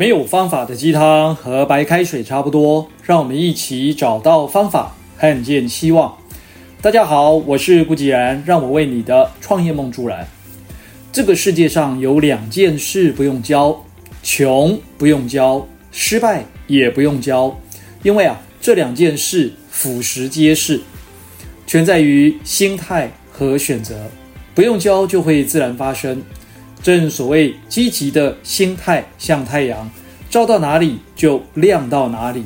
没有方法的鸡汤和白开水差不多，让我们一起找到方法，看见希望。大家好，我是顾继然，让我为你的创业梦助燃。这个世界上有两件事不用教，穷不用教，失败也不用教，因为啊，这两件事俯拾皆是，全在于心态和选择，不用教就会自然发生。正所谓积极的心态像太阳，照到哪里就亮到哪里。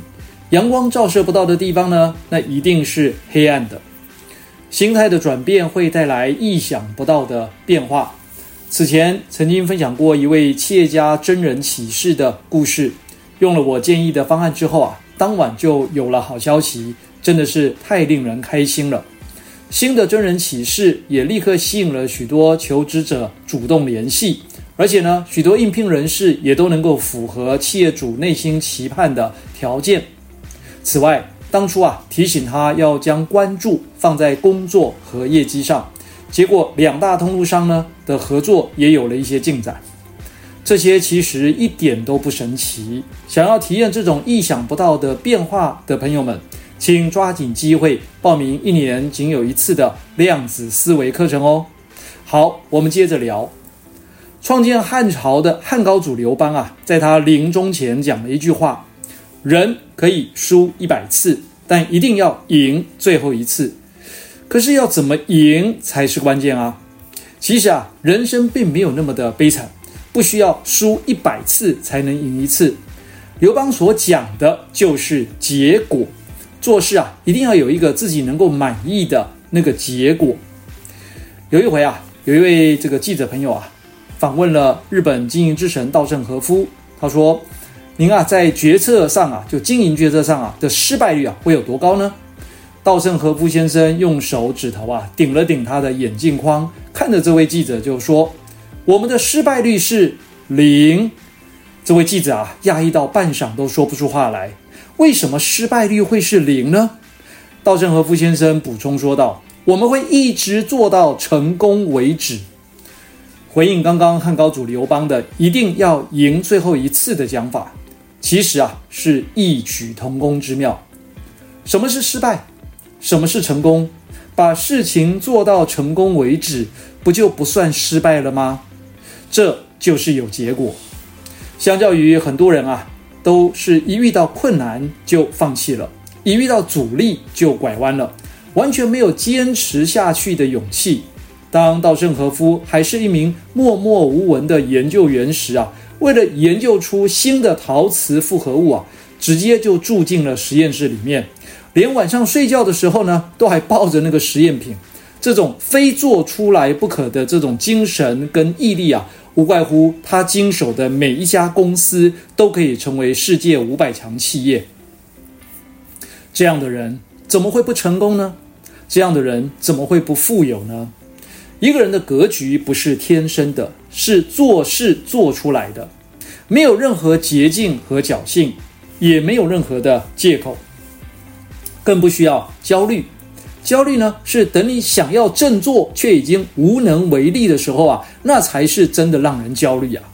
阳光照射不到的地方呢，那一定是黑暗的。心态的转变会带来意想不到的变化。此前曾经分享过一位企业家真人启事的故事，用了我建议的方案之后啊，当晚就有了好消息，真的是太令人开心了。新的真人启事也立刻吸引了许多求职者主动联系，而且呢，许多应聘人士也都能够符合企业主内心期盼的条件。此外，当初啊提醒他要将关注放在工作和业绩上，结果两大通路商呢的合作也有了一些进展。这些其实一点都不神奇，想要体验这种意想不到的变化的朋友们。请抓紧机会报名一年仅有一次的量子思维课程哦。好，我们接着聊。创建汉朝的汉高祖刘邦啊，在他临终前讲了一句话：人可以输一百次，但一定要赢最后一次。可是要怎么赢才是关键啊？其实啊，人生并没有那么的悲惨，不需要输一百次才能赢一次。刘邦所讲的就是结果。做事啊，一定要有一个自己能够满意的那个结果。有一回啊，有一位这个记者朋友啊，访问了日本经营之神稻盛和夫。他说：“您啊，在决策上啊，就经营决策上啊的失败率啊，会有多高呢？”稻盛和夫先生用手指头啊，顶了顶他的眼镜框，看着这位记者就说：“我们的失败率是零。”这位记者啊，讶异到半晌都说不出话来。为什么失败率会是零呢？稻盛和夫先生补充说道：“我们会一直做到成功为止。”回应刚刚汉高祖刘邦的“一定要赢最后一次”的讲法，其实啊是异曲同工之妙。什么是失败？什么是成功？把事情做到成功为止，不就不算失败了吗？这就是有结果。相较于很多人啊。都是一遇到困难就放弃了，一遇到阻力就拐弯了，完全没有坚持下去的勇气。当稻盛和夫还是一名默默无闻的研究员时啊，为了研究出新的陶瓷复合物啊，直接就住进了实验室里面，连晚上睡觉的时候呢，都还抱着那个实验品。这种非做出来不可的这种精神跟毅力啊。无怪乎他经手的每一家公司都可以成为世界五百强企业。这样的人怎么会不成功呢？这样的人怎么会不富有呢？一个人的格局不是天生的，是做事做出来的。没有任何捷径和侥幸，也没有任何的借口，更不需要焦虑。焦虑呢，是等你想要振作却已经无能为力的时候啊，那才是真的让人焦虑啊。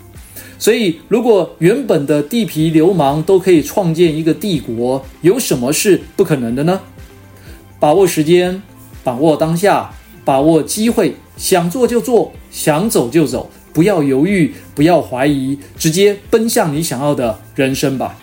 所以，如果原本的地痞流氓都可以创建一个帝国，有什么是不可能的呢？把握时间，把握当下，把握机会，想做就做，想走就走，不要犹豫，不要怀疑，直接奔向你想要的人生吧。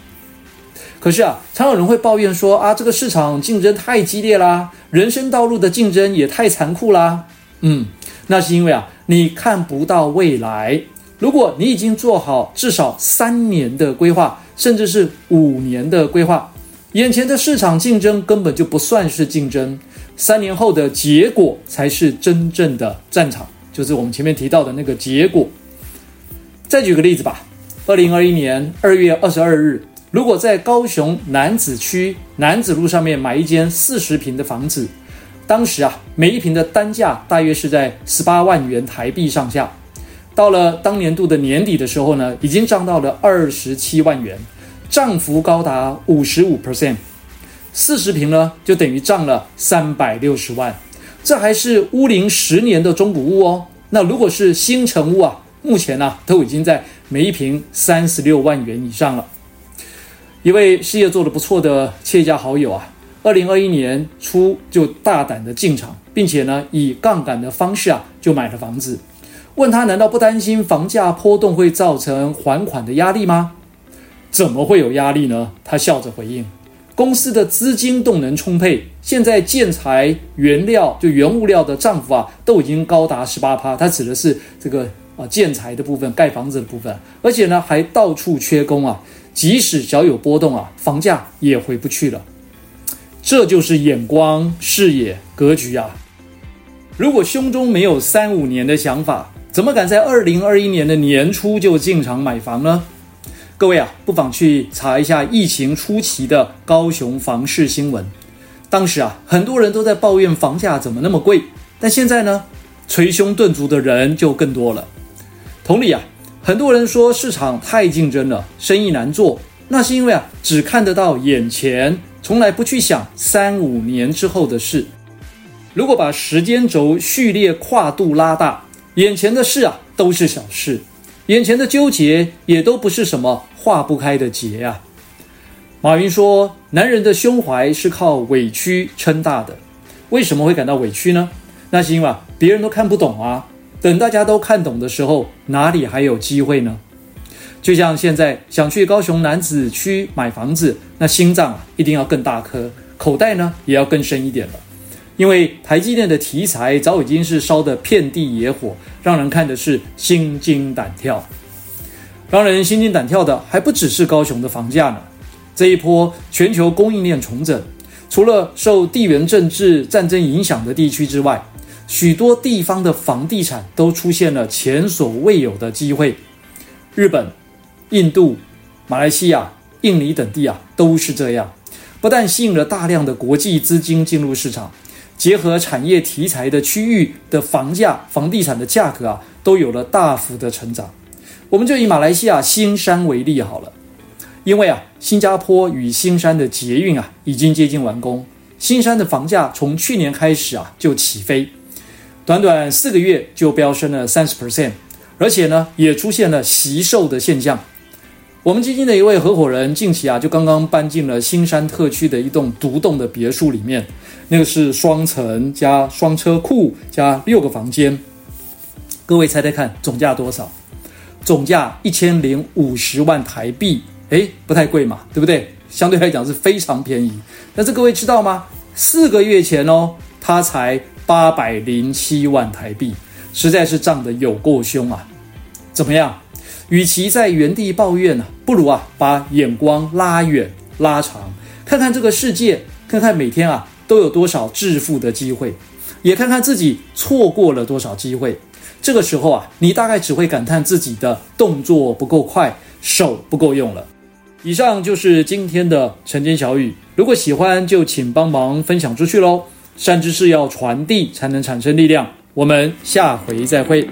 可是啊，常有人会抱怨说啊，这个市场竞争太激烈啦，人生道路的竞争也太残酷啦。嗯，那是因为啊，你看不到未来。如果你已经做好至少三年的规划，甚至是五年的规划，眼前的市场竞争根本就不算是竞争，三年后的结果才是真正的战场，就是我们前面提到的那个结果。再举个例子吧，二零二一年二月二十二日。如果在高雄南子区南子路上面买一间四十坪的房子，当时啊，每一坪的单价大约是在十八万元台币上下。到了当年度的年底的时候呢，已经涨到了二十七万元，涨幅高达五十五 percent。四十坪呢，就等于涨了三百六十万。这还是屋龄十年的中古屋哦。那如果是新城屋啊，目前呢，都已经在每一坪三十六万元以上了。一位事业做得不错的企业家好友啊，二零二一年初就大胆的进场，并且呢以杠杆的方式啊就买了房子。问他难道不担心房价波动会造成还款的压力吗？怎么会有压力呢？他笑着回应。公司的资金动能充沛，现在建材原料就原物料的涨幅啊，都已经高达十八趴。它指的是这个啊建材的部分，盖房子的部分，而且呢还到处缺工啊。即使小有波动啊，房价也回不去了。这就是眼光、视野、格局啊！如果胸中没有三五年的想法，怎么敢在二零二一年的年初就进场买房呢？各位啊，不妨去查一下疫情初期的高雄房市新闻。当时啊，很多人都在抱怨房价怎么那么贵，但现在呢，捶胸顿足的人就更多了。同理啊，很多人说市场太竞争了，生意难做，那是因为啊，只看得到眼前，从来不去想三五年之后的事。如果把时间轴序列跨度拉大，眼前的事啊，都是小事。眼前的纠结也都不是什么化不开的结啊。马云说：“男人的胸怀是靠委屈撑大的。为什么会感到委屈呢？那是因为啊别人都看不懂啊。等大家都看懂的时候，哪里还有机会呢？就像现在想去高雄楠梓区买房子，那心脏啊一定要更大颗，口袋呢也要更深一点了。”因为台积电的题材早已经是烧得遍地野火，让人看的是心惊胆跳。让人心惊胆跳的还不只是高雄的房价呢。这一波全球供应链重整，除了受地缘政治战争影响的地区之外，许多地方的房地产都出现了前所未有的机会。日本、印度、马来西亚、印尼等地啊，都是这样，不但吸引了大量的国际资金进入市场。结合产业题材的区域的房价、房地产的价格啊，都有了大幅的成长。我们就以马来西亚新山为例好了，因为啊，新加坡与新山的捷运啊已经接近完工，新山的房价从去年开始啊就起飞，短短四个月就飙升了三十 percent，而且呢也出现了惜售的现象。我们基金的一位合伙人近期啊就刚刚搬进了新山特区的一栋独栋的别墅里面。那个是双层加双车库加六个房间，各位猜猜看总价多少？总价一千零五十万台币，诶，不太贵嘛，对不对？相对来讲是非常便宜。但是各位知道吗？四个月前哦，它才八百零七万台币，实在是涨得有够凶啊！怎么样？与其在原地抱怨呢，不如啊把眼光拉远拉长，看看这个世界，看看每天啊。都有多少致富的机会，也看看自己错过了多少机会。这个时候啊，你大概只会感叹自己的动作不够快，手不够用了。以上就是今天的晨间小语，如果喜欢就请帮忙分享出去喽。善知识要传递才能产生力量。我们下回再会。